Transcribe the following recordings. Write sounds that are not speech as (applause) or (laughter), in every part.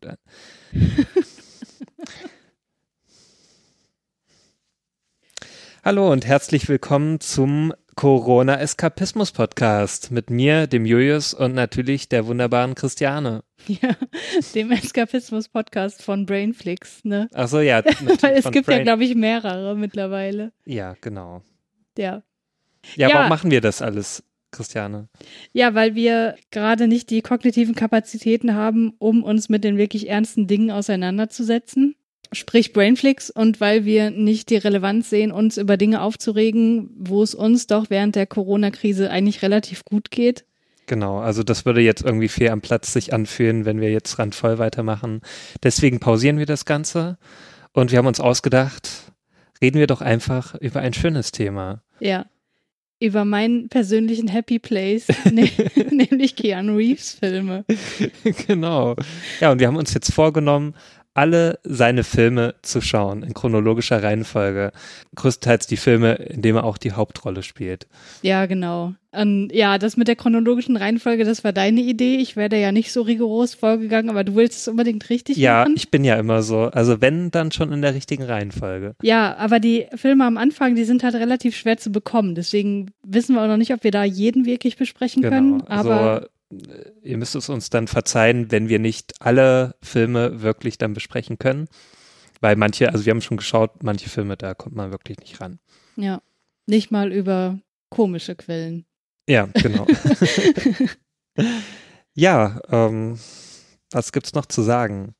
gut an. (laughs) Hallo und herzlich willkommen zum Corona-Eskapismus-Podcast mit mir, dem Julius und natürlich der wunderbaren Christiane. (laughs) Ja, dem Eskapismus-Podcast von Brainflix, ne? Ach so, ja. (laughs) Weil es gibt Brain ja, glaube ich, mehrere mittlerweile. Ja, genau. Ja. Ja, ja. warum machen wir das alles? Christiane? Ja, weil wir gerade nicht die kognitiven Kapazitäten haben, um uns mit den wirklich ernsten Dingen auseinanderzusetzen. Sprich Brainflix und weil wir nicht die Relevanz sehen, uns über Dinge aufzuregen, wo es uns doch während der Corona-Krise eigentlich relativ gut geht. Genau, also das würde jetzt irgendwie fehl am Platz sich anfühlen, wenn wir jetzt randvoll weitermachen. Deswegen pausieren wir das Ganze und wir haben uns ausgedacht, reden wir doch einfach über ein schönes Thema. Ja über meinen persönlichen Happy Place, (laughs) ne nämlich Keanu Reeves Filme. (laughs) Genau. Ja, und wir haben uns jetzt vorgenommen, alle seine Filme zu schauen, in chronologischer Reihenfolge. Größtenteils die Filme, in denen er auch die Hauptrolle spielt. Ja, genau. Und ja, das mit der chronologischen Reihenfolge, das war deine Idee. Ich wäre da ja nicht so rigoros vorgegangen, aber du willst es unbedingt richtig ja, machen. Ja, ich bin ja immer so. Also wenn, dann schon in der richtigen Reihenfolge. Ja, aber die Filme am Anfang, die sind halt relativ schwer zu bekommen. Deswegen wissen wir auch noch nicht, ob wir da jeden wirklich besprechen genau. können. Aber also, ihr müsst es uns dann verzeihen, wenn wir nicht alle Filme wirklich dann besprechen können. Weil manche, also wir haben schon geschaut, manche Filme, da kommt man wirklich nicht ran. Ja, nicht mal über komische Quellen. Ja, genau. (laughs) ja, ähm, was gibt's noch zu sagen?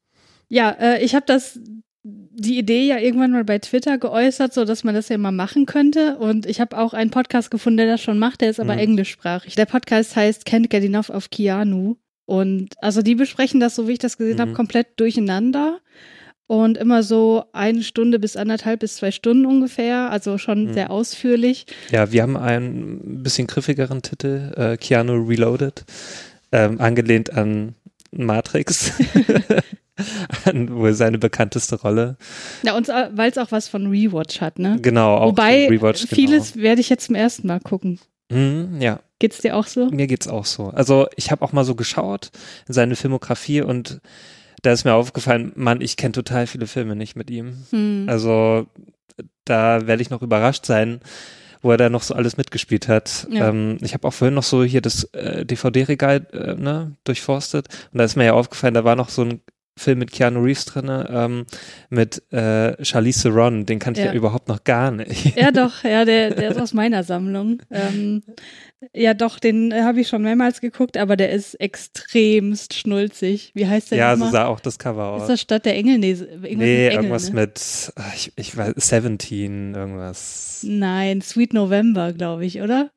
Ja, äh, ich habe das die Idee ja irgendwann mal bei Twitter geäußert, so dass man das ja mal machen könnte. Und ich habe auch einen Podcast gefunden, der das schon macht, der ist aber mhm. englischsprachig. Der Podcast heißt Can't Get Enough of Keanu. Und also die besprechen das, so wie ich das gesehen mhm. habe, komplett durcheinander. Und immer so eine Stunde bis anderthalb bis zwei Stunden ungefähr, also schon mhm. sehr ausführlich. Ja, wir haben einen bisschen griffigeren Titel, äh, Keanu Reloaded, ähm, angelehnt an Matrix. (laughs) wohl seine bekannteste Rolle. Ja, und weil es auch was von Rewatch hat, ne? Genau, auch Wobei Rewatch, genau. vieles werde ich jetzt zum ersten Mal gucken. Mhm, ja. Geht's dir auch so? Mir geht's auch so. Also ich habe auch mal so geschaut in seine Filmografie und da ist mir aufgefallen, Mann, ich kenne total viele Filme nicht mit ihm. Hm. Also da werde ich noch überrascht sein, wo er da noch so alles mitgespielt hat. Ja. Ähm, ich habe auch vorhin noch so hier das äh, DVD-Regal äh, ne, durchforstet und da ist mir ja aufgefallen, da war noch so ein Film mit Keanu Reeves drin, ähm, mit äh, Charlize Theron, den kannte ja. ich ja überhaupt noch gar nicht. Ja, (laughs) doch, ja, der, der ist aus meiner Sammlung. Ähm, ja, doch, den habe ich schon mehrmals geguckt, aber der ist extremst schnulzig. Wie heißt der? Ja, so sah auch das Cover aus. Ist das Stadt der Engel? Nee, irgendwas, nee, Engel, irgendwas ne? mit, ich, ich weiß, 17, irgendwas. Nein, Sweet November, glaube ich, oder?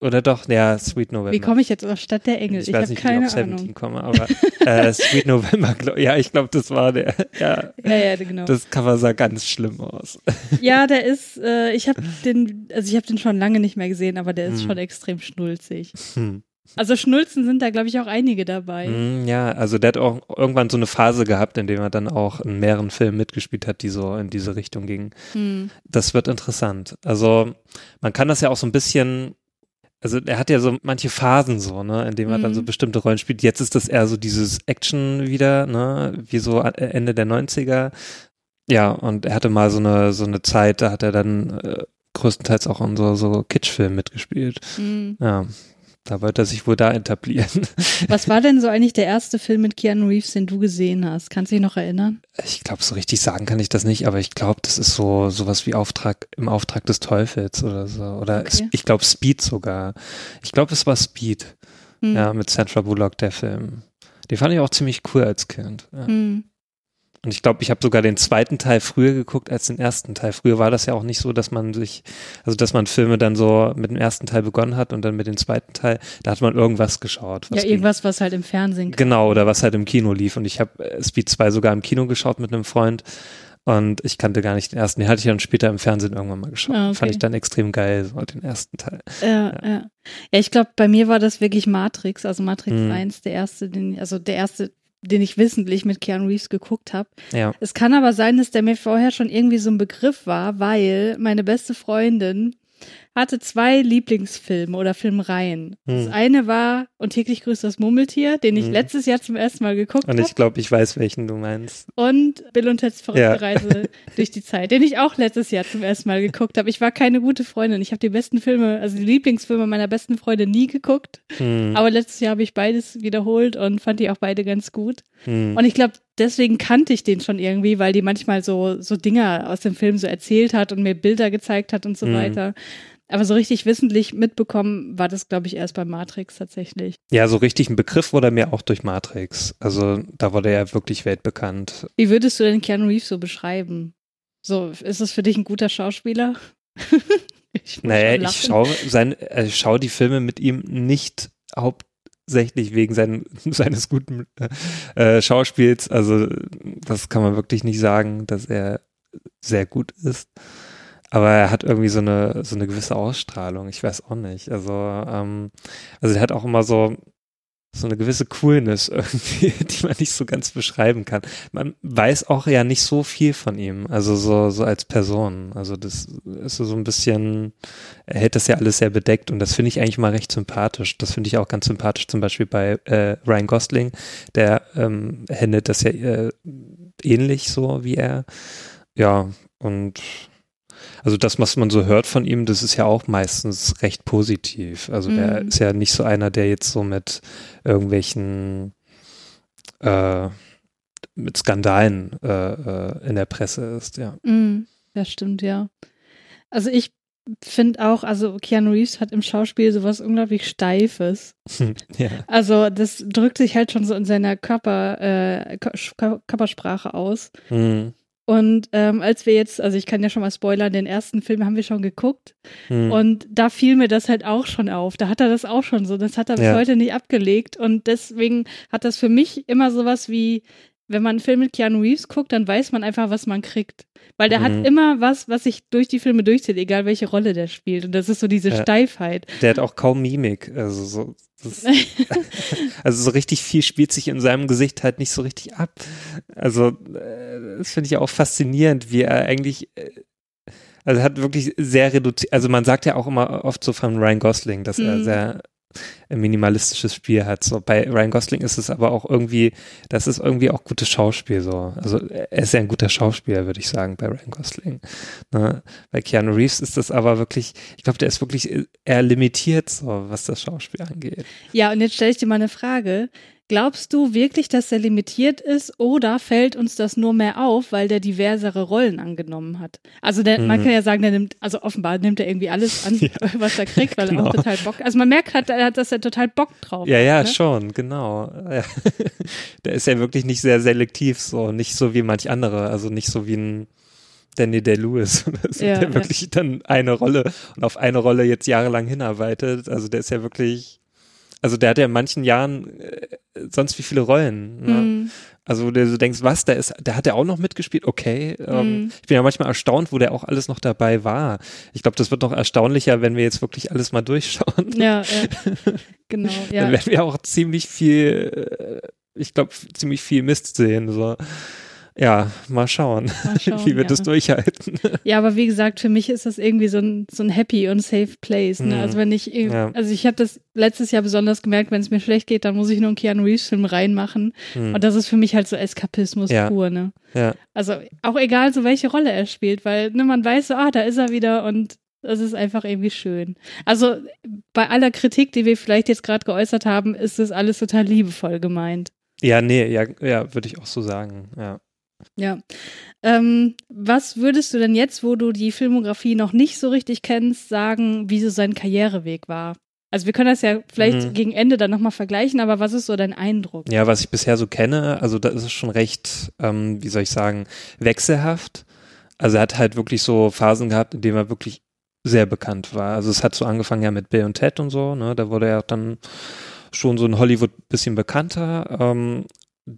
Oder doch, ja, Sweet November. Wie komme ich jetzt auf Stadt der Engel? Ich, ich weiß nicht, keine wie ich auf 17 komme, aber äh, (laughs) Sweet November, glaub, ja, ich glaube, das war der. Ja, ja, ja, genau. Das Cover sah ganz schlimm aus. Ja, (laughs) der ist, äh, ich habe den, also ich habe den schon lange nicht mehr gesehen, aber der ist hm. schon extrem schnulzig. Hm. Also Schnulzen sind da, glaube ich, auch einige dabei. Mm, ja, also der hat auch irgendwann so eine Phase gehabt, in der er dann auch in mehreren Filmen mitgespielt hat, die so in diese Richtung gingen. Mm. Das wird interessant. Also man kann das ja auch so ein bisschen also er hat ja so manche Phasen so, ne, in denen er mhm. dann so mhm. bestimmte Rollen spielt. Jetzt ist das eher so dieses Action wieder, ne, wie so Ende der 90er. Ja, und er hatte mal so eine, so eine Zeit, da hat er dann äh, größtenteils auch in so, so Kitschfilmen mitgespielt. Mhm. Ja, da wollte er sich wohl da etablieren. (laughs) Was war denn so eigentlich der erste Film mit Keanu Reeves, den du gesehen hast? Kannst du dich noch erinnern? Ich glaube, so richtig sagen kann ich das nicht, aber ich glaube, das ist so sowas wie Auftrag im Auftrag des Teufels oder so. Oder okay. ich glaube Speed sogar. Ich glaube, es war Speed. Hm. Ja, mit Sandra Bullock, der Film. Den fand ich auch ziemlich cool als Kind. Ja. Hm. Und ich glaube, ich habe sogar den zweiten Teil früher geguckt als den ersten Teil. Früher war das ja auch nicht so, dass man sich, also dass man Filme dann so mit dem ersten Teil begonnen hat und dann mit dem zweiten Teil, da hat man irgendwas geschaut. ja, irgendwas, was halt im Fernsehen kam. Genau, oder was halt im Kino lief. Und ich habe Speed 2 sogar im Kino geschaut mit einem Freund. Und ich kannte gar nicht den ersten. Den hatte ich dann später im Fernsehen irgendwann mal geschaut. Ah, okay. Fand ich dann extrem geil, so den ersten Teil. Ja, ja. Ja, ja ich glaube, bei mir war das wirklich Matrix, also Matrix hm. 1, der erste, den, also der erste den ich wissentlich mit Keanu Reeves geguckt habe. Ja. Es kann aber sein, dass der mir vorher schon irgendwie so ein Begriff war, weil meine beste Freundin hatte zwei Lieblingsfilme oder Filmreihen. Hm. Das eine war Und täglich grüßt das Murmeltier, den ich hm. letztes Jahr zum ersten Mal geguckt habe. Und ich glaube, ich weiß, welchen du meinst. Und Bill und Ted's verrückte ja. Reise (laughs) durch die Zeit, den ich auch letztes Jahr zum ersten Mal geguckt habe. Ich war keine gute Freundin. Ich habe die besten Filme, also die Lieblingsfilme meiner besten Freunde nie geguckt. Hm. Aber letztes Jahr habe ich beides wiederholt und fand die auch beide ganz gut. Hm. Und ich glaube, deswegen kannte ich den schon irgendwie, weil die manchmal so, so Dinge aus dem Film so erzählt hat und mir Bilder gezeigt hat und so hm. weiter. Aber so richtig wissentlich mitbekommen war das, glaube ich, erst bei Matrix tatsächlich. Ja, so richtig ein Begriff wurde mir auch durch Matrix. Also da wurde er wirklich weltbekannt. Wie würdest du denn Keanu Reeves so beschreiben? So, ist es für dich ein guter Schauspieler? (laughs) ich naja, ich schaue äh, schau die Filme mit ihm nicht hauptsächlich wegen sein, (laughs) seines guten äh, Schauspiels. Also das kann man wirklich nicht sagen, dass er sehr gut ist. Aber er hat irgendwie so eine, so eine gewisse Ausstrahlung. Ich weiß auch nicht. Also, ähm, also er hat auch immer so, so eine gewisse Coolness (laughs) irgendwie, die man nicht so ganz beschreiben kann. Man weiß auch ja nicht so viel von ihm, also so, so als Person. Also das ist so ein bisschen, er hält das ja alles sehr bedeckt und das finde ich eigentlich mal recht sympathisch. Das finde ich auch ganz sympathisch zum Beispiel bei äh, Ryan Gosling, der ähm, handelt das ja äh, ähnlich so wie er. Ja, und also das, was man so hört von ihm, das ist ja auch meistens recht positiv. Also mhm. er ist ja nicht so einer, der jetzt so mit irgendwelchen äh, mit Skandalen äh, äh, in der Presse ist, ja. Mhm, das stimmt, ja. Also ich finde auch, also Keanu Reeves hat im Schauspiel sowas unglaublich Steifes. (laughs) ja. Also das drückt sich halt schon so in seiner Körper, äh, Körpersprache aus. Mhm. Und ähm, als wir jetzt, also ich kann ja schon mal spoilern, den ersten Film haben wir schon geguckt. Hm. Und da fiel mir das halt auch schon auf. Da hat er das auch schon so. Das hat er bis ja. heute nicht abgelegt. Und deswegen hat das für mich immer sowas wie, wenn man einen Film mit Keanu Reeves guckt, dann weiß man einfach, was man kriegt. Weil der mhm. hat immer was, was sich durch die Filme durchzieht, egal welche Rolle der spielt. Und das ist so diese ja. Steifheit. Der hat auch kaum Mimik. Also so, (laughs) also so richtig viel spielt sich in seinem Gesicht halt nicht so richtig ab. Also äh, das finde ich auch faszinierend, wie er eigentlich äh, also hat wirklich sehr reduziert, also man sagt ja auch immer oft so von Ryan Gosling, dass mhm. er sehr minimalistisches Spiel hat. So bei Ryan Gosling ist es aber auch irgendwie, das ist irgendwie auch gutes Schauspiel so. Also er ist ja ein guter Schauspieler, würde ich sagen, bei Ryan Gosling. Ne? Bei Keanu Reeves ist das aber wirklich, ich glaube, der ist wirklich eher limitiert, so was das Schauspiel angeht. Ja, und jetzt stelle ich dir mal eine Frage. Glaubst du wirklich, dass er limitiert ist oder fällt uns das nur mehr auf, weil der diversere Rollen angenommen hat? Also der, mhm. man kann ja sagen, der nimmt, also offenbar nimmt er irgendwie alles an, (laughs) ja. (laughs) was er kriegt, weil genau. er auch total Bock, also man merkt halt, dass er total Bock drauf ja, hat. Ja, ja, ne? schon, genau. Ja. (laughs) Der ist ja wirklich nicht sehr selektiv so, nicht so wie manch andere, also nicht so wie ein Danny Day-Lewis, ja, der wirklich dann eine Rolle und auf eine Rolle jetzt jahrelang hinarbeitet. Also der ist ja wirklich also der hat ja in manchen Jahren äh, sonst wie viele Rollen. Ne? Mm. Also du denkst, was, der ist, der hat ja auch noch mitgespielt, okay. Ähm, mm. Ich bin ja manchmal erstaunt, wo der auch alles noch dabei war. Ich glaube, das wird noch erstaunlicher, wenn wir jetzt wirklich alles mal durchschauen. Ja, ja. (laughs) genau. Ja. Dann werden wir auch ziemlich viel, äh, ich glaube, ziemlich viel Mist sehen. So. Ja, mal schauen, mal (laughs) schauen wie wir ja. das durchhalten. Ja, aber wie gesagt, für mich ist das irgendwie so ein, so ein happy und safe place. Ne? Mhm. Also wenn ich, ja. also ich habe das letztes Jahr besonders gemerkt, wenn es mir schlecht geht, dann muss ich nur einen Keanu Reeves Film reinmachen. Mhm. Und das ist für mich halt so Eskapismus ja. pur, ne? Ja. Also auch egal, so welche Rolle er spielt, weil ne, man weiß so, ah, da ist er wieder und das ist einfach irgendwie schön. Also bei aller Kritik, die wir vielleicht jetzt gerade geäußert haben, ist das alles total liebevoll gemeint. Ja, nee, ja, ja, würde ich auch so sagen, ja. Ja. Ähm, was würdest du denn jetzt, wo du die Filmografie noch nicht so richtig kennst, sagen, wie so sein Karriereweg war? Also wir können das ja vielleicht mhm. gegen Ende dann nochmal vergleichen, aber was ist so dein Eindruck? Ja, was ich bisher so kenne, also da ist es schon recht, ähm, wie soll ich sagen, wechselhaft. Also er hat halt wirklich so Phasen gehabt, in denen er wirklich sehr bekannt war. Also es hat so angefangen ja mit Bill und Ted und so, ne? Da wurde er dann schon so in Hollywood bisschen bekannter. Ähm,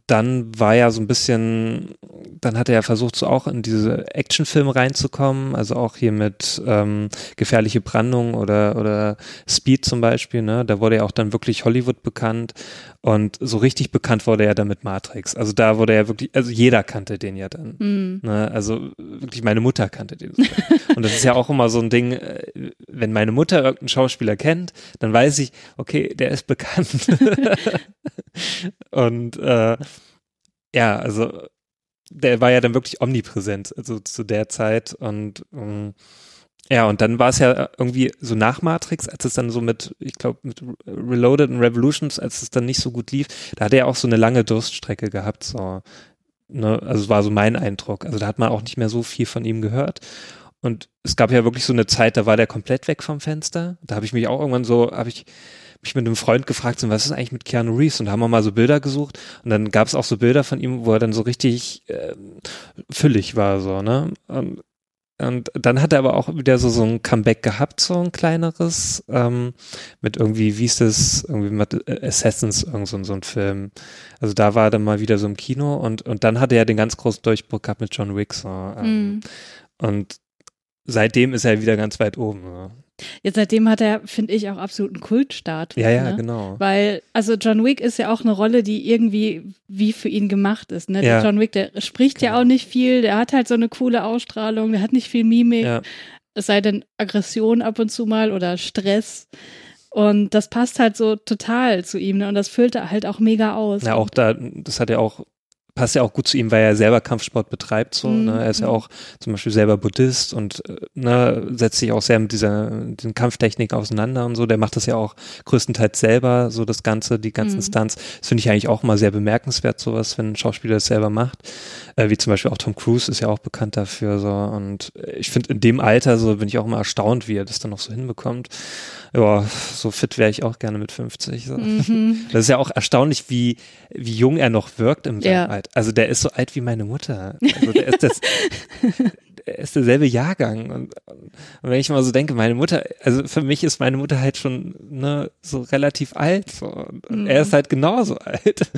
dann war ja so ein bisschen, dann hat er ja versucht, so auch in diese Actionfilme reinzukommen, also auch hier mit ähm, Gefährliche Brandung oder, oder Speed zum Beispiel, ne? Da wurde ja auch dann wirklich Hollywood bekannt und so richtig bekannt wurde er dann mit Matrix. Also da wurde er wirklich, also jeder kannte den ja dann. Mm. Ne? Also wirklich meine Mutter kannte den. (laughs) und das ist ja auch immer so ein Ding, äh, wenn meine Mutter irgendeinen Schauspieler kennt, dann weiß ich, okay, der ist bekannt. (laughs) (laughs) und äh, ja, also der war ja dann wirklich omnipräsent, also zu der Zeit und ähm, ja, und dann war es ja irgendwie so nach Matrix, als es dann so mit, ich glaube, mit Reloaded und Revolutions, als es dann nicht so gut lief, da hat er auch so eine lange Durststrecke gehabt, so, ne, also war so mein Eindruck. Also da hat man auch nicht mehr so viel von ihm gehört. Und es gab ja wirklich so eine Zeit, da war der komplett weg vom Fenster. Da habe ich mich auch irgendwann so, habe ich mich mit einem Freund gefragt, so, was ist eigentlich mit Keanu Reeves? Und haben wir mal so Bilder gesucht und dann gab es auch so Bilder von ihm, wo er dann so richtig äh, füllig war, so, ne? Und, und dann hat er aber auch wieder so, so ein Comeback gehabt, so ein kleineres, ähm, mit irgendwie, wie ist das, irgendwie mit Assassins, irgend so, so ein Film. Also da war er dann mal wieder so im Kino und, und dann hat er ja den ganz großen Durchbruch gehabt mit John Wick, so. Ähm, mm. Und seitdem ist er wieder ganz weit oben. So. Jetzt seitdem hat er, finde ich, auch absoluten Kultstatus. Ja, ja, ne? genau. Weil, also John Wick ist ja auch eine Rolle, die irgendwie wie für ihn gemacht ist. Ne? Ja. Der John Wick, der spricht genau. ja auch nicht viel, der hat halt so eine coole Ausstrahlung, der hat nicht viel Mimik. Ja. Es sei denn Aggression ab und zu mal oder Stress. Und das passt halt so total zu ihm, ne? Und das füllt er halt auch mega aus. Ja, auch da, das hat er auch passt ja auch gut zu ihm, weil er selber Kampfsport betreibt. So, mhm. ne? Er ist ja mhm. auch zum Beispiel selber Buddhist und äh, ne, setzt sich auch sehr mit dieser den Kampftechnik auseinander und so. Der macht das ja auch größtenteils selber, so das Ganze, die ganzen mhm. Stunts. Das finde ich eigentlich auch mal sehr bemerkenswert, sowas, wenn ein Schauspieler das selber macht. Äh, wie zum Beispiel auch Tom Cruise ist ja auch bekannt dafür. So. Und ich finde, in dem Alter so bin ich auch immer erstaunt, wie er das dann noch so hinbekommt ja, so fit wäre ich auch gerne mit 50. So. Mhm. (laughs) Das ist ja auch erstaunlich, wie, wie jung er noch wirkt im ja. Alter. Also der ist so alt wie meine Mutter. Also der ist das, (laughs) der ist derselbe Jahrgang. Und, und, wenn ich mal so denke, meine Mutter, also für mich ist meine Mutter halt schon ne, so relativ alt. So. Und mhm. er ist halt genauso alt.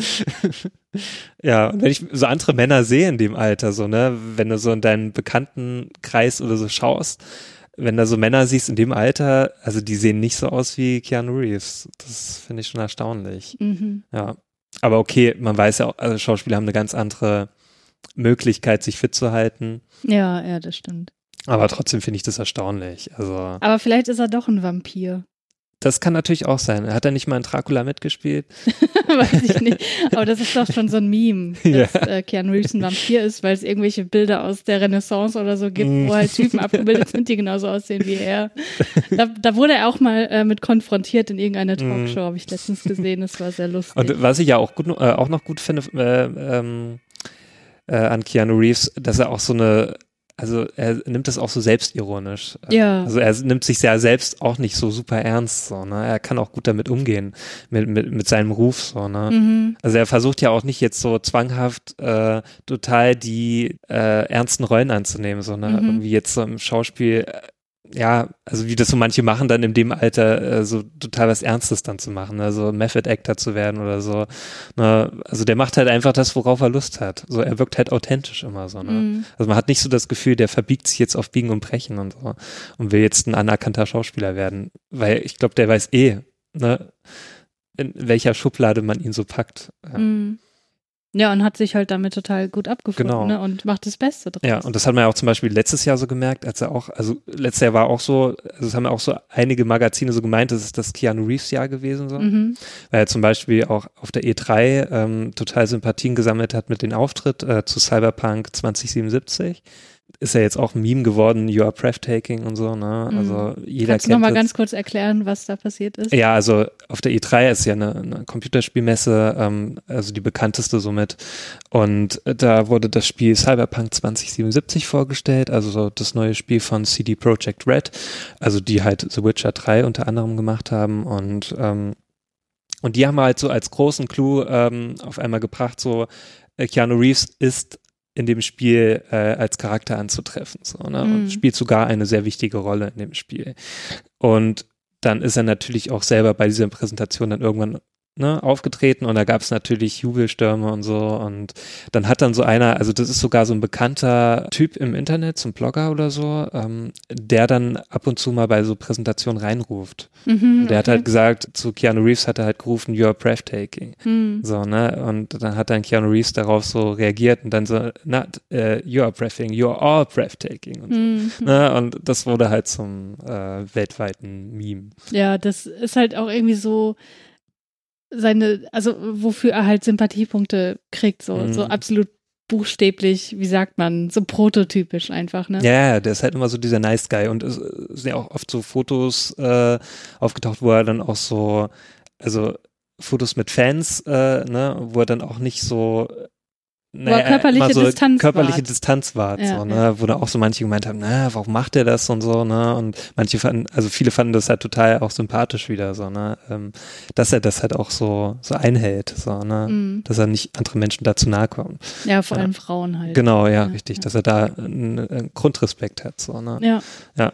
(laughs) ja, und wenn ich so andere Männer sehe in dem Alter, so, ne, wenn du so in deinen Bekanntenkreis oder so schaust, wenn da so Männer siehst in dem Alter, also die sehen nicht so aus wie Keanu Reeves. Das finde ich schon erstaunlich. Mhm. Ja. Aber okay, man weiß ja auch, also Schauspieler haben eine ganz andere Möglichkeit, sich fit zu halten. Ja, ja, das stimmt. Aber trotzdem finde ich das erstaunlich. Also. Aber vielleicht ist er doch ein Vampir. Das kann natürlich auch sein. Hat er nicht mal in Dracula mitgespielt? (laughs) Weiß ich nicht. Aber das ist doch schon so ein Meme, (laughs) dass ja. äh, Keanu Reeves ein Vampir ist, weil es irgendwelche Bilder aus der Renaissance oder so gibt, wo halt Typen abgebildet sind, die genauso aussehen wie er. Da, da wurde er auch mal äh, mit konfrontiert in irgendeiner mhm. Talkshow, habe ich letztens gesehen. Das war sehr lustig. Und was ich ja auch, gut, äh, auch noch gut finde äh, ähm, äh, an Keanu Reeves, dass er auch so eine also er nimmt das auch so selbstironisch. Ja. Also er nimmt sich ja selbst auch nicht so super ernst, so, ne? Er kann auch gut damit umgehen, mit, mit, mit seinem Ruf, so, ne? Mhm. Also er versucht ja auch nicht jetzt so zwanghaft äh, total die äh, ernsten Rollen anzunehmen, sondern mhm. irgendwie jetzt so im Schauspiel ja, also wie das so manche machen, dann in dem Alter äh, so total was Ernstes dann zu machen, also Method Actor zu werden oder so. Ne? Also der macht halt einfach das, worauf er Lust hat. So, er wirkt halt authentisch immer so. Ne? Mhm. Also man hat nicht so das Gefühl, der verbiegt sich jetzt auf Biegen und Brechen und so und will jetzt ein anerkannter Schauspieler werden, weil ich glaube, der weiß eh, ne, in welcher Schublade man ihn so packt. Ja. Mhm. Ja, und hat sich halt damit total gut abgefunden genau. ne? und macht das Beste draus. Ja, und das hat man ja auch zum Beispiel letztes Jahr so gemerkt, als er auch, also letztes Jahr war auch so, also es haben ja auch so einige Magazine so gemeint, das ist das Keanu Reeves Jahr gewesen so, mhm. weil er zum Beispiel auch auf der E3 ähm, total Sympathien gesammelt hat mit dem Auftritt äh, zu Cyberpunk 2077 ist ja jetzt auch ein Meme geworden, You are breathtaking und so, ne? Mhm. Also jeder Kannst kennt du nochmal ganz kurz erklären, was da passiert ist? Ja, also auf der E3 ist ja eine, eine Computerspielmesse, ähm, also die bekannteste somit. Und da wurde das Spiel Cyberpunk 2077 vorgestellt, also so das neue Spiel von CD Projekt Red, also die halt The Witcher 3 unter anderem gemacht haben und ähm, und die haben halt so als großen Clou ähm, auf einmal gebracht, so äh, Keanu Reeves ist in dem Spiel äh, als Charakter anzutreffen. So, ne? Und mhm. spielt sogar eine sehr wichtige Rolle in dem Spiel. Und dann ist er natürlich auch selber bei dieser Präsentation dann irgendwann ne, aufgetreten und da gab es natürlich Jubelstürme und so und dann hat dann so einer, also das ist sogar so ein bekannter Typ im Internet, so ein Blogger oder so, ähm, der dann ab und zu mal bei so Präsentationen reinruft. Mhm, der okay. hat halt gesagt, zu Keanu Reeves hat er halt gerufen, you're breathtaking. Mhm. So, ne, und dann hat dann Keanu Reeves darauf so reagiert und dann so, not uh, you're breathtaking, you're all breathtaking und, mhm. so, ne, und das wurde halt zum äh, weltweiten Meme. Ja, das ist halt auch irgendwie so, seine, also wofür er halt Sympathiepunkte kriegt, so, mhm. so absolut buchstäblich, wie sagt man, so prototypisch einfach, ne? Ja, der ist halt immer so dieser Nice Guy und es sind ja auch oft so Fotos äh, aufgetaucht, wo er dann auch so, also Fotos mit Fans, äh, ne, wo er dann auch nicht so naja, körperliche so Distanz körperliche wart. Distanz war, ja, so, ne, ja. wo da auch so manche gemeint haben, na, warum macht er das und so, ne, und manche fanden, also viele fanden das halt total auch sympathisch wieder, so, ne, ähm, dass er das halt auch so, so einhält, so, ne, mhm. dass er nicht andere Menschen dazu nahe kommt. Ja, vor allem Frauen halt. Genau, ja, richtig, dass er da einen, einen Grundrespekt hat, so, ne. Ja. Ja.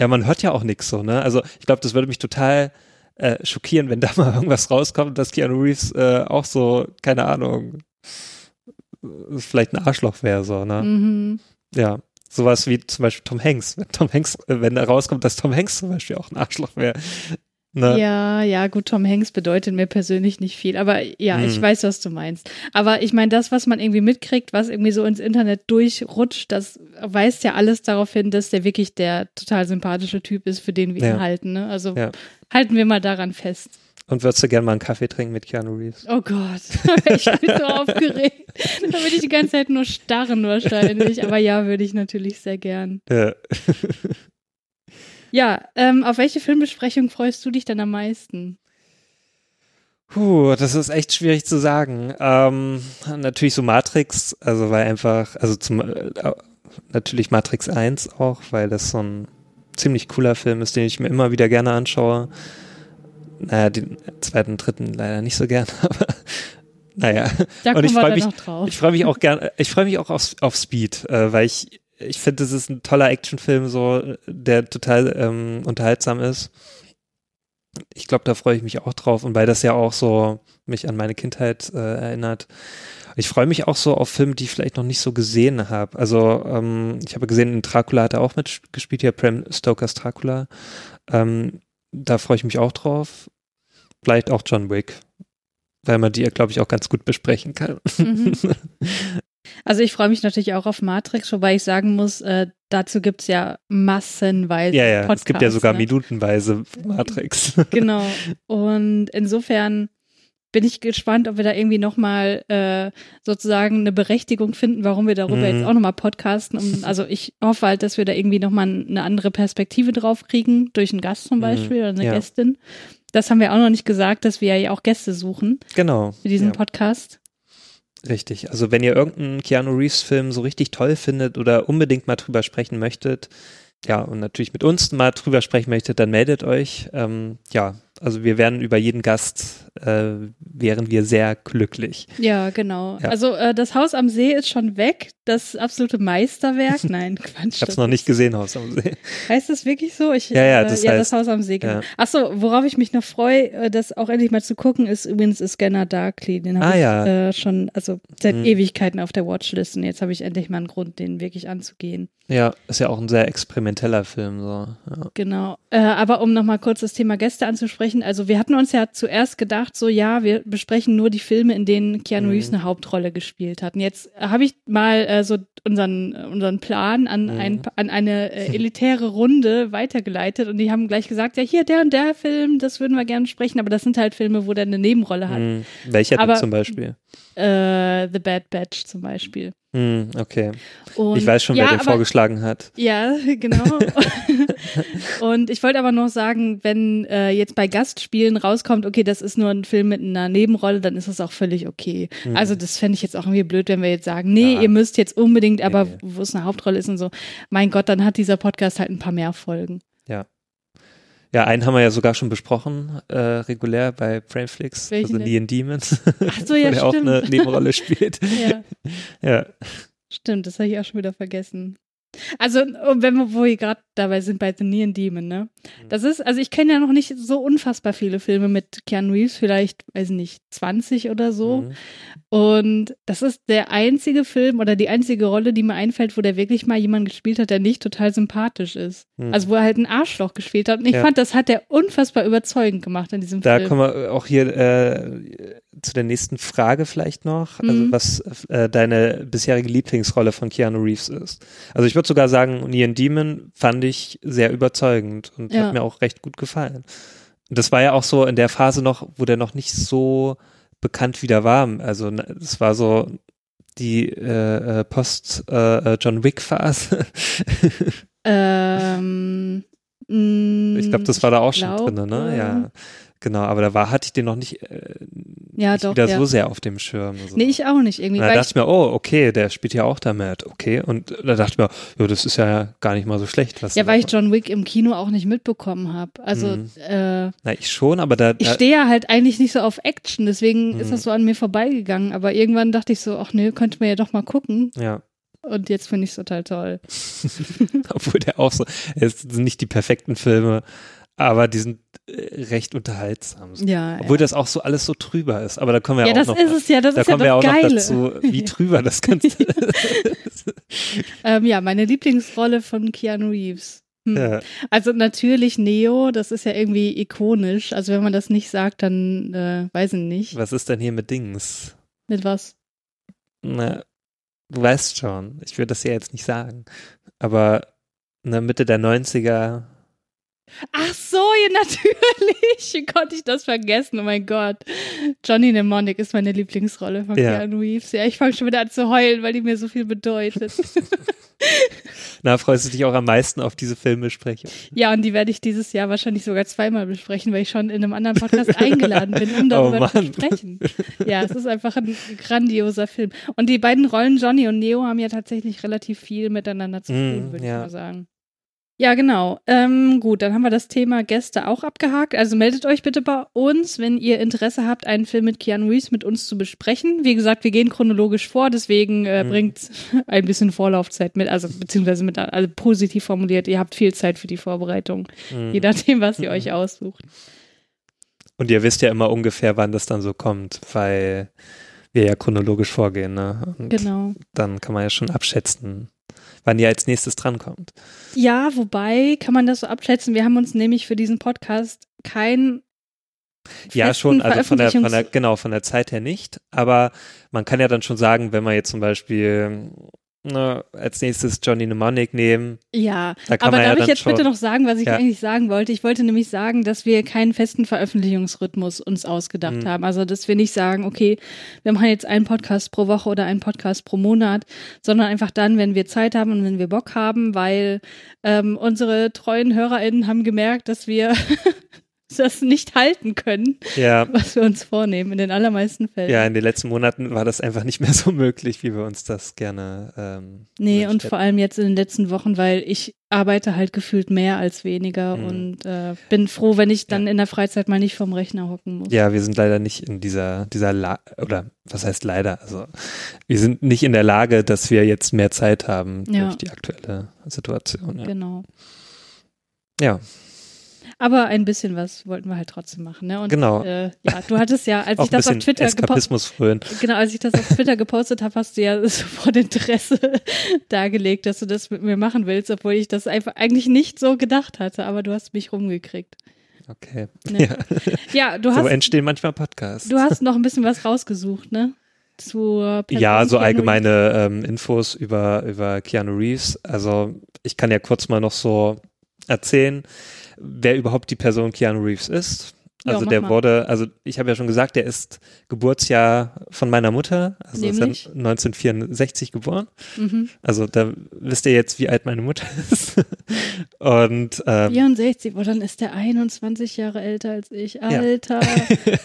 Ja, man hört ja auch nichts so, ne, also ich glaube, das würde mich total äh, schockieren, wenn da (laughs) mal irgendwas rauskommt, dass Keanu Reeves äh, auch so, keine Ahnung, vielleicht ein Arschloch wäre, so, ne? Mhm. Ja. Sowas wie zum Beispiel Tom Hanks. Wenn Tom Hanks, wenn da rauskommt, dass Tom Hanks zum Beispiel auch ein Arschloch wäre. Ne? Ja, ja, gut, Tom Hanks bedeutet mir persönlich nicht viel, aber ja, hm. ich weiß, was du meinst. Aber ich meine, das, was man irgendwie mitkriegt, was irgendwie so ins Internet durchrutscht, das weist ja alles darauf hin, dass der wirklich der total sympathische Typ ist, für den wir ja. ihn halten. Ne? Also ja. halten wir mal daran fest. Und würdest du gerne mal einen Kaffee trinken mit Keanu Reeves? Oh Gott, (laughs) ich bin so aufgeregt. Da würde ich die ganze Zeit nur starren wahrscheinlich. Aber ja, würde ich natürlich sehr gern. Ja. (laughs) ja, ähm, auf welche Filmbesprechung freust du dich dann am meisten? Puh, das ist echt schwierig zu sagen. Ähm, natürlich so Matrix, also weil einfach, also zum äh, natürlich Matrix 1 auch, weil das so ein ziemlich cooler Film ist, den ich mir immer wieder gerne anschaue naja, den zweiten, dritten leider nicht so gern, (laughs) aber naja. Da und ich freue mich, ich freue mich auch gern, ich freue mich auch auf, auf Speed, äh, weil ich, ich finde, das ist ein toller Actionfilm, so, der total ähm, unterhaltsam ist. Ich glaube, da freue ich mich auch drauf und weil das ja auch so mich an meine Kindheit äh, erinnert. Ich freue mich auch so auf Filme, die ich vielleicht noch nicht so gesehen habe. Also ähm, ich habe gesehen, in Dracula hat er auch mitgespielt, ja, Bram Stokers Dracula. Ähm, da freue ich mich auch drauf. Vielleicht auch John Wick, weil man die ja, glaube ich, auch ganz gut besprechen kann. Mhm. (laughs) Also ich freue mich natürlich auch auf Matrix, wobei ich sagen muss, äh, dazu gibt es ja massenweise Ja, ja, Podcasts, es gibt ja sogar ne? minutenweise Matrix. Genau. (laughs) Und insofern bin ich gespannt, ob wir da irgendwie nochmal äh, sozusagen eine Berechtigung finden, warum wir darüber mhm. jetzt auch nochmal podcasten. Um, also ich hoffe halt, dass wir da irgendwie nochmal eine andere Perspektive drauf kriegen, durch einen Gast zum mhm. Beispiel mhm. oder eine ja. Gästin. Das haben wir auch noch nicht gesagt, dass wir ja auch Gäste suchen. Genau. Für diesen ja. Podcast. Richtig. Also wenn ihr irgendeinen Keanu Reeves Film so richtig toll findet oder unbedingt mal drüber sprechen möchtet, ja, und natürlich mit uns mal drüber sprechen möchtet, dann meldet euch. Ähm, ja, also wir werden über jeden Gast, äh, wären wir sehr glücklich. Ja, genau. Ja. Also äh, das Haus am See ist schon weg, das absolute Meisterwerk. (laughs) Nein, Quatsch. ich habe es noch nicht gesehen, Haus am See. Heißt das wirklich so? Ich, ja, ja, äh, das, äh, ja, heißt, das Haus am See. Genau. Ja. Achso, worauf ich mich noch freue, äh, das auch endlich mal zu gucken, ist übrigens Scanner Darkly. Den habe ah, ich ja. äh, schon, also seit hm. Ewigkeiten auf der Watchlist und jetzt habe ich endlich mal einen Grund, den wirklich anzugehen. Ja, ist ja auch ein sehr experimenteller Film. So. Genau. Aber um nochmal kurz das Thema Gäste anzusprechen, also wir hatten uns ja zuerst gedacht, so ja, wir besprechen nur die Filme, in denen Keanu Reeves mhm. eine Hauptrolle gespielt hat. Und jetzt habe ich mal äh, so unseren, unseren Plan an, mhm. ein, an eine äh, elitäre Runde weitergeleitet und die haben gleich gesagt, ja, hier der und der Film, das würden wir gerne sprechen, aber das sind halt Filme, wo der eine Nebenrolle hat. Mhm. Welcher aber, zum Beispiel? Äh, The Bad Batch zum Beispiel. Hm, okay. Und, ich weiß schon, wer ja, den aber, vorgeschlagen hat. Ja, (laughs) genau. (laughs) und ich wollte aber noch sagen, wenn äh, jetzt bei Gastspielen rauskommt, okay, das ist nur ein Film mit einer Nebenrolle, dann ist das auch völlig okay. Mhm. Also das fände ich jetzt auch irgendwie blöd, wenn wir jetzt sagen, nee, ja. ihr müsst jetzt unbedingt, aber nee. wo es eine Hauptrolle ist und so. Mein Gott, dann hat dieser Podcast halt ein paar mehr Folgen. Ja. Einen haben wir ja sogar schon besprochen, äh, regulär bei Frameflix, also Neon Demons, Ach so, ja, (laughs) der auch eine Nebenrolle spielt. (laughs) ja. ja. Stimmt, das habe ich auch schon wieder vergessen. Also, wenn wir, wo wir gerade dabei sind bei The Neon Demon, ne? Mhm. Das ist, also ich kenne ja noch nicht so unfassbar viele Filme mit Keanu Reeves, vielleicht, weiß ich nicht, 20 oder so. Mhm. Und das ist der einzige Film oder die einzige Rolle, die mir einfällt, wo der wirklich mal jemand gespielt hat, der nicht total sympathisch ist. Mhm. Also wo er halt ein Arschloch gespielt hat. Und ich ja. fand, das hat er unfassbar überzeugend gemacht in diesem da Film. Da kommen wir auch hier äh, zu der nächsten Frage vielleicht noch. Also mhm. was äh, deine bisherige Lieblingsrolle von Keanu Reeves ist. Also ich würde sogar sagen, Neon Demon fand ich sehr überzeugend und ja. hat mir auch recht gut gefallen. Das war ja auch so in der Phase noch, wo der noch nicht so bekannt wieder war. Also es war so die äh, äh Post-John äh, Wick-Phase. ähm, (laughs) ich glaube, das war da auch schon drin, ne? Ja. Genau, aber da war, hatte ich den noch nicht, äh, ja, nicht doch, wieder ja. so sehr auf dem Schirm. So. Nee, ich auch nicht irgendwie. Da dachte ich mir, oh, okay, der spielt ja auch damit, okay. Und da dachte ich mir, ja, das ist ja gar nicht mal so schlecht. Was ja, weil ich John Wick im Kino auch nicht mitbekommen habe. Also, mhm. äh, Na, ich schon, aber da. da ich stehe ja halt eigentlich nicht so auf Action, deswegen mhm. ist das so an mir vorbeigegangen. Aber irgendwann dachte ich so, ach nee, könnte man ja doch mal gucken. Ja. Und jetzt finde ich es total toll. (laughs) Obwohl der auch so, es sind nicht die perfekten Filme, aber die sind äh, recht unterhaltsam. Ja, Obwohl ja. das auch so alles so trüber ist. Aber da kommen wir ja, auch noch. Ja, das ist es ja, das da ist kommen ja wir auch Geile. noch dazu, wie (laughs) trüber das Ganze (laughs) ist. ähm, ja, meine Lieblingsrolle von Keanu Reeves. Hm. Ja. Also natürlich Neo, das ist ja irgendwie ikonisch. Also wenn man das nicht sagt, dann äh, weiß ich nicht. Was ist denn hier mit Dings? Mit was? Na, du weißt schon. Ich würde das ja jetzt nicht sagen. Aber in der Mitte der 90er Ach so, ja, (laughs) natürlich. Wie konnte ich das vergessen? Oh mein Gott. Johnny Mnemonic ist meine Lieblingsrolle von ja. Keanu Reeves. Ja, ich fange schon wieder an zu heulen, weil die mir so viel bedeutet. (laughs) Na, freust du dich auch am meisten auf diese Filmbesprechung? Ja, und die werde ich dieses Jahr wahrscheinlich sogar zweimal besprechen, weil ich schon in einem anderen Podcast (laughs) eingeladen bin, um darüber oh zu sprechen. Ja, es ist einfach ein grandioser Film. Und die beiden Rollen, Johnny und Neo, haben ja tatsächlich relativ viel miteinander zu tun, mm, würde ja. ich mal sagen. Ja, genau. Ähm, gut, dann haben wir das Thema Gäste auch abgehakt. Also meldet euch bitte bei uns, wenn ihr Interesse habt, einen Film mit Keanu Reeves mit uns zu besprechen. Wie gesagt, wir gehen chronologisch vor, deswegen äh, mhm. bringt (laughs) ein bisschen Vorlaufzeit mit, also beziehungsweise mit, also positiv formuliert, ihr habt viel Zeit für die Vorbereitung, mhm. je nachdem, was ihr mhm. euch aussucht. Und ihr wisst ja immer ungefähr, wann das dann so kommt, weil wir ja chronologisch vorgehen, ne? Und genau. Dann kann man ja schon abschätzen, wann ihr als nächstes drankommt. Ja, wobei kann man das so abschätzen. Wir haben uns nämlich für diesen Podcast kein ja, schon, also von der, von der, genau, von der Zeit her nicht. Aber man kann ja dann schon sagen, wenn man jetzt zum Beispiel ne, als nächstes Johnny Mnemonic nehmen. Ja, da aber darf ja ich jetzt schon, bitte noch sagen, was ich ja. eigentlich sagen wollte? Ich wollte nämlich sagen, dass wir keinen festen Veröffentlichungsrhythmus uns ausgedacht mhm. haben. Also, dass wir nicht sagen, okay, wir machen jetzt einen Podcast pro Woche oder einen Podcast pro Monat, sondern einfach dann, wenn wir Zeit haben und wenn wir Bock haben, weil ähm, unsere treuen HörerInnen haben gemerkt, dass wir (laughs) das nicht halten können, ja. was wir uns vornehmen, in den allermeisten Fällen. Ja, in den letzten Monaten war das einfach nicht mehr so möglich, wie wir uns das gerne. Ähm, nee, und vor allem jetzt in den letzten Wochen, weil ich arbeite halt gefühlt mehr als weniger mhm. und äh, bin froh, wenn ich dann ja. in der Freizeit mal nicht vom Rechner hocken muss. Ja, wir sind leider nicht in dieser, dieser La oder was heißt leider? Also wir sind nicht in der Lage, dass wir jetzt mehr Zeit haben ja. durch die aktuelle Situation. Genau. Ja. Aber ein bisschen was wollten wir halt trotzdem machen. Ne? Und, genau. Äh, ja, du hattest ja, (laughs) als ich das auf Twitter gepostet Genau, als ich das auf Twitter gepostet habe, hast du ja (laughs) sofort Interesse (laughs) dargelegt, dass du das mit mir machen willst, obwohl ich das einfach eigentlich nicht so gedacht hatte, aber du hast mich rumgekriegt. Okay. Ne? Ja. ja, du so hast. So entstehen manchmal Podcasts. Du hast noch ein bisschen was rausgesucht, ne? Zur ja, so allgemeine ähm, Infos über, über Keanu Reeves. Also ich kann ja kurz mal noch so erzählen wer überhaupt die Person Keanu Reeves ist. Also ja, der mal. wurde, also ich habe ja schon gesagt, der ist Geburtsjahr von meiner Mutter, also ist er 1964 geboren. Mhm. Also da wisst ihr jetzt, wie alt meine Mutter (laughs) ist. Und ähm, 64, boah, dann ist der 21 Jahre älter als ich. Alter. Ja. (laughs)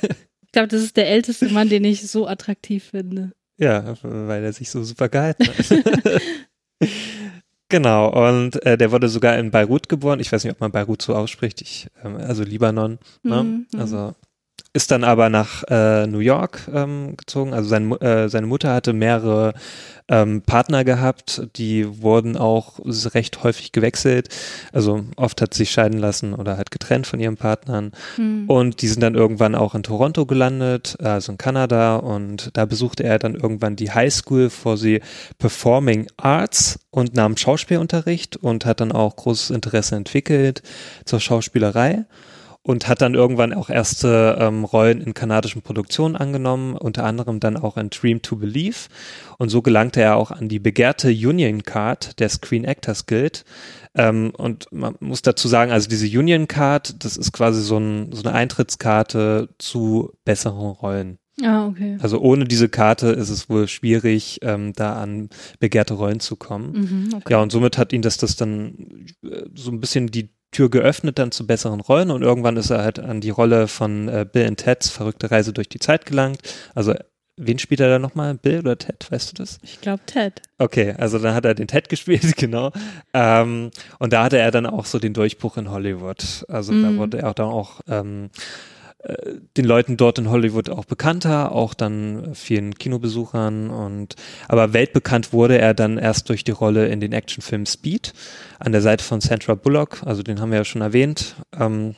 ich glaube, das ist der älteste Mann, den ich so attraktiv finde. Ja, weil er sich so super gehalten hat. (laughs) Genau, und äh, der wurde sogar in Beirut geboren. Ich weiß nicht, ob man Beirut so ausspricht. Ich, ähm, also Libanon. Ne? Mhm, mhm. also ist dann aber nach äh, New York ähm, gezogen. Also sein, äh, seine Mutter hatte mehrere ähm, Partner gehabt, die wurden auch recht häufig gewechselt. Also oft hat sie sich scheiden lassen oder halt getrennt von ihren Partnern. Mhm. Und die sind dann irgendwann auch in Toronto gelandet, also in Kanada. Und da besuchte er dann irgendwann die High School for the Performing Arts und nahm Schauspielunterricht und hat dann auch großes Interesse entwickelt zur Schauspielerei und hat dann irgendwann auch erste ähm, Rollen in kanadischen Produktionen angenommen, unter anderem dann auch in Dream to Believe. Und so gelangte er auch an die begehrte Union Card der Screen Actors Guild. Ähm, und man muss dazu sagen, also diese Union Card, das ist quasi so, ein, so eine Eintrittskarte zu besseren Rollen. Ah, okay. Also ohne diese Karte ist es wohl schwierig, ähm, da an begehrte Rollen zu kommen. Mhm, okay. Ja, und somit hat ihn das das dann äh, so ein bisschen die Tür geöffnet dann zu besseren Rollen und irgendwann ist er halt an die Rolle von äh, Bill and Ted's verrückte Reise durch die Zeit gelangt. Also wen spielt er da nochmal? Bill oder Ted? Weißt du das? Ich glaube Ted. Okay, also dann hat er den Ted (laughs) gespielt, genau. Ähm, und da hatte er dann auch so den Durchbruch in Hollywood. Also mm. da mhm. wurde er auch dann auch ähm, äh, den Leuten dort in Hollywood auch bekannter, auch dann vielen Kinobesuchern und aber weltbekannt wurde er dann erst durch die Rolle in den Actionfilm Speed an der Seite von Sandra Bullock, also den haben wir ja schon erwähnt. Ähm,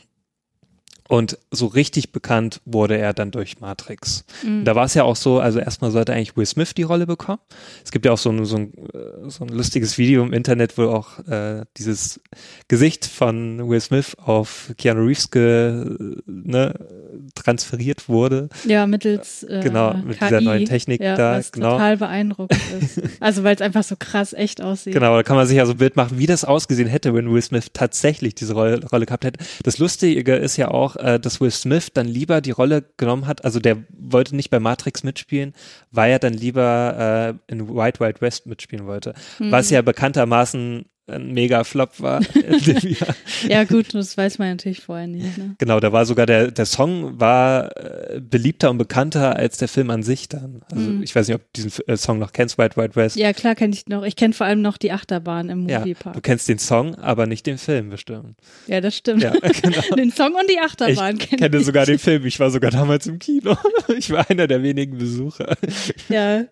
und so richtig bekannt wurde er dann durch Matrix. Mhm. Da war es ja auch so, also erstmal sollte eigentlich Will Smith die Rolle bekommen. Es gibt ja auch so ein, so ein, so ein lustiges Video im Internet, wo auch äh, dieses Gesicht von Will Smith auf Keanu Reeves ge, ne, transferiert wurde. Ja, mittels äh, genau mit KI, dieser neuen Technik ja, da. Was genau. total beeindruckend ist. (laughs) Also weil es einfach so krass echt aussieht. Genau, da kann man sich ja so ein Bild machen, wie das ausgesehen hätte, wenn Will Smith tatsächlich diese Rolle, Rolle gehabt hätte. Das Lustige ist ja auch äh, dass Will Smith dann lieber die Rolle genommen hat, also der wollte nicht bei Matrix mitspielen, weil er dann lieber äh, in White White West mitspielen wollte. Mhm. Was ja bekanntermaßen ein mega Flop war. (laughs) ja gut, das weiß man natürlich vorher nicht. Ne? Genau, da war sogar der, der Song war äh, beliebter und bekannter als der Film an sich dann. Also mm. ich weiß nicht, ob du diesen äh, Song noch kennst, White White West. Ja klar kenne ich noch. Ich kenne vor allem noch die Achterbahn im Moviepark. Ja, du kennst den Song, aber nicht den Film bestimmt. Ja, das stimmt. Ja, genau. (laughs) den Song und die Achterbahn kenne ich. kenne sogar den Film. Ich war sogar damals im Kino. (laughs) ich war einer der wenigen Besucher. Ja,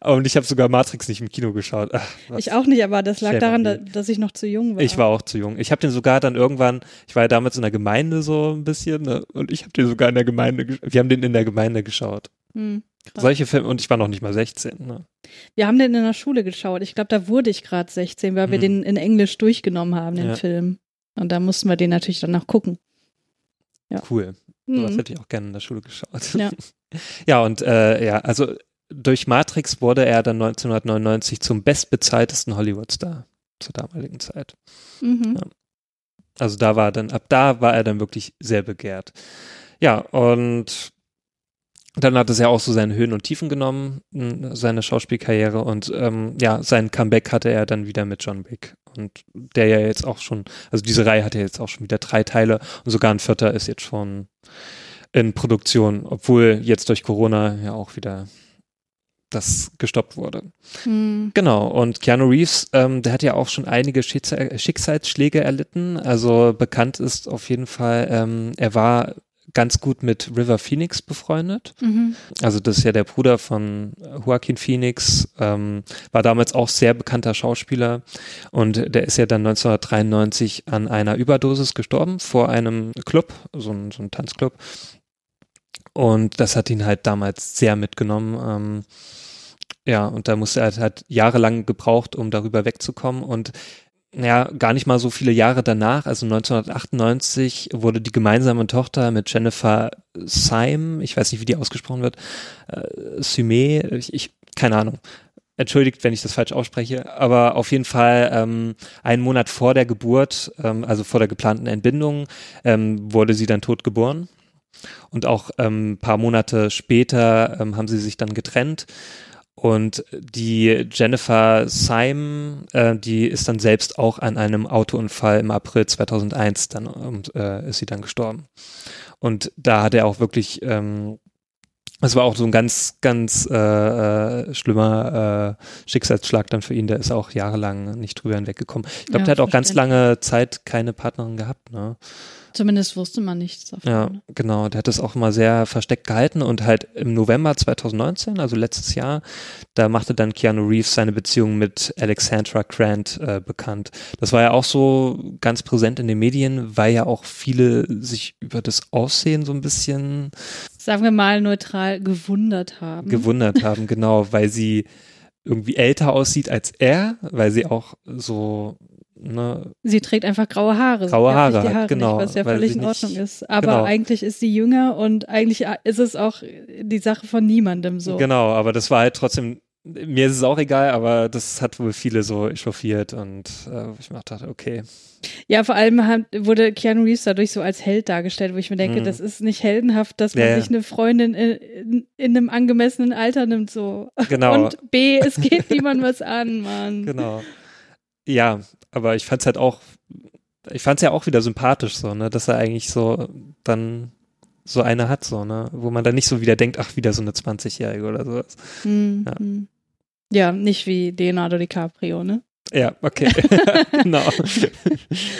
und ich habe sogar Matrix nicht im Kino geschaut. Ach, ich auch nicht, aber das lag daran, da, dass ich noch zu jung war. Ich war auch zu jung. Ich habe den sogar dann irgendwann, ich war ja damals in der Gemeinde so ein bisschen, ne? und ich habe den sogar in der Gemeinde, wir haben den in der Gemeinde geschaut. Hm, Solche Filme, und ich war noch nicht mal 16. Ne? Wir haben den in der Schule geschaut. Ich glaube, da wurde ich gerade 16, weil hm. wir den in Englisch durchgenommen haben, den ja. Film. Und da mussten wir den natürlich dann noch gucken. Ja. Cool. So was hm. hätte ich auch gerne in der Schule geschaut. Ja. (laughs) ja, und äh, ja, also durch Matrix wurde er dann 1999 zum bestbezahltesten Hollywood-Star zur damaligen Zeit. Mhm. Ja. Also da war dann, ab da war er dann wirklich sehr begehrt. Ja, und dann hat es ja auch so seine Höhen und Tiefen genommen, seine Schauspielkarriere und ähm, ja, sein Comeback hatte er dann wieder mit John Wick. Und der ja jetzt auch schon, also diese Reihe hat ja jetzt auch schon wieder drei Teile und sogar ein vierter ist jetzt schon in Produktion, obwohl jetzt durch Corona ja auch wieder das gestoppt wurde. Hm. Genau, und Keanu Reeves, ähm, der hat ja auch schon einige Schicksalsschläge erlitten. Also bekannt ist auf jeden Fall, ähm, er war ganz gut mit River Phoenix befreundet. Mhm. Also das ist ja der Bruder von Joaquin Phoenix, ähm, war damals auch sehr bekannter Schauspieler und der ist ja dann 1993 an einer Überdosis gestorben vor einem Club, so ein, so ein Tanzclub. Und das hat ihn halt damals sehr mitgenommen. Ähm, ja, und da musste er halt, jahrelang gebraucht, um darüber wegzukommen. Und ja, gar nicht mal so viele Jahre danach, also 1998, wurde die gemeinsame Tochter mit Jennifer Syme, ich weiß nicht, wie die ausgesprochen wird, äh, Syme, ich, ich, keine Ahnung. Entschuldigt, wenn ich das falsch ausspreche, aber auf jeden Fall ähm, einen Monat vor der Geburt, ähm, also vor der geplanten Entbindung, ähm, wurde sie dann tot geboren. Und auch ähm, paar Monate später ähm, haben sie sich dann getrennt. Und die Jennifer Syme, äh, die ist dann selbst auch an einem Autounfall im April 2001 dann und, äh, ist sie dann gestorben. Und da hat er auch wirklich, ähm, es war auch so ein ganz, ganz äh, äh, schlimmer äh, Schicksalsschlag dann für ihn. Der ist auch jahrelang nicht drüber hinweggekommen. Ich glaube, ja, der hat auch ganz lange Zeit keine Partnerin gehabt. Ne? Zumindest wusste man nichts davon. Ja, genau. Der hat es auch immer sehr versteckt gehalten und halt im November 2019, also letztes Jahr, da machte dann Keanu Reeves seine Beziehung mit Alexandra Grant äh, bekannt. Das war ja auch so ganz präsent in den Medien, weil ja auch viele sich über das Aussehen so ein bisschen sagen wir mal neutral gewundert haben. Gewundert (laughs) haben, genau, weil sie irgendwie älter aussieht als er, weil sie auch so Ne, sie trägt einfach graue Haare. Graue Haare, Haare genau. Nicht, was ja völlig in Ordnung nicht, ist. Aber genau. eigentlich ist sie jünger und eigentlich ist es auch die Sache von niemandem so. Genau, aber das war halt trotzdem, mir ist es auch egal, aber das hat wohl viele so echauffiert und äh, ich mir dachte, okay. Ja, vor allem hat, wurde Keanu Reeves dadurch so als Held dargestellt, wo ich mir denke, mhm. das ist nicht heldenhaft, dass man ja, sich eine Freundin in, in, in, einem angemessenen Alter nimmt, so. Genau. Und B, es geht (laughs) niemand was an, Mann. Genau. Ja, aber ich fand's halt auch, ich fand's ja auch wieder sympathisch so, ne, dass er eigentlich so dann so eine hat, so, ne, wo man dann nicht so wieder denkt, ach, wieder so eine 20-Jährige oder sowas. Mhm. Ja. ja, nicht wie Leonardo DiCaprio, ne? Ja, okay. (laughs) genau.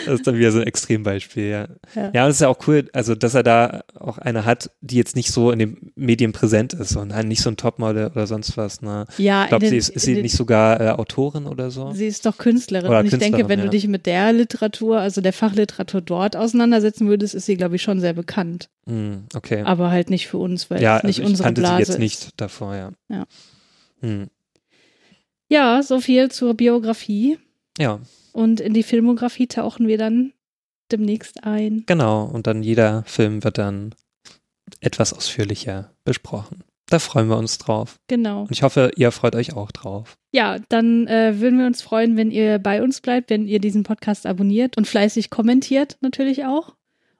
Das ist dann wieder so ein Extrembeispiel, ja. ja. Ja, und es ist ja auch cool, also dass er da auch eine hat, die jetzt nicht so in den Medien präsent ist und nicht so ein Topmodel oder sonst was. Ne? Ja, ich glaube, sie ist, ist sie nicht sogar äh, Autorin oder so? Sie ist doch Künstlerin. Oder und ich denke, wenn ja. du dich mit der Literatur, also der Fachliteratur dort auseinandersetzen würdest, ist sie, glaube ich, schon sehr bekannt. Mm, okay. Aber halt nicht für uns, weil ja, es nicht also unsere kannte Blase sie jetzt nicht davor, ja. Ja. Hm. Ja, so viel zur Biografie. Ja. Und in die Filmografie tauchen wir dann demnächst ein. Genau, und dann jeder Film wird dann etwas ausführlicher besprochen. Da freuen wir uns drauf. Genau. Und ich hoffe, ihr freut euch auch drauf. Ja, dann äh, würden wir uns freuen, wenn ihr bei uns bleibt, wenn ihr diesen Podcast abonniert und fleißig kommentiert natürlich auch.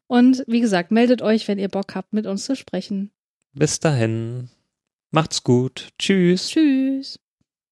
Und wie gesagt, meldet euch, wenn ihr Bock habt, mit uns zu sprechen. Bis dahin. Macht's gut. Tschüss. Tschüss.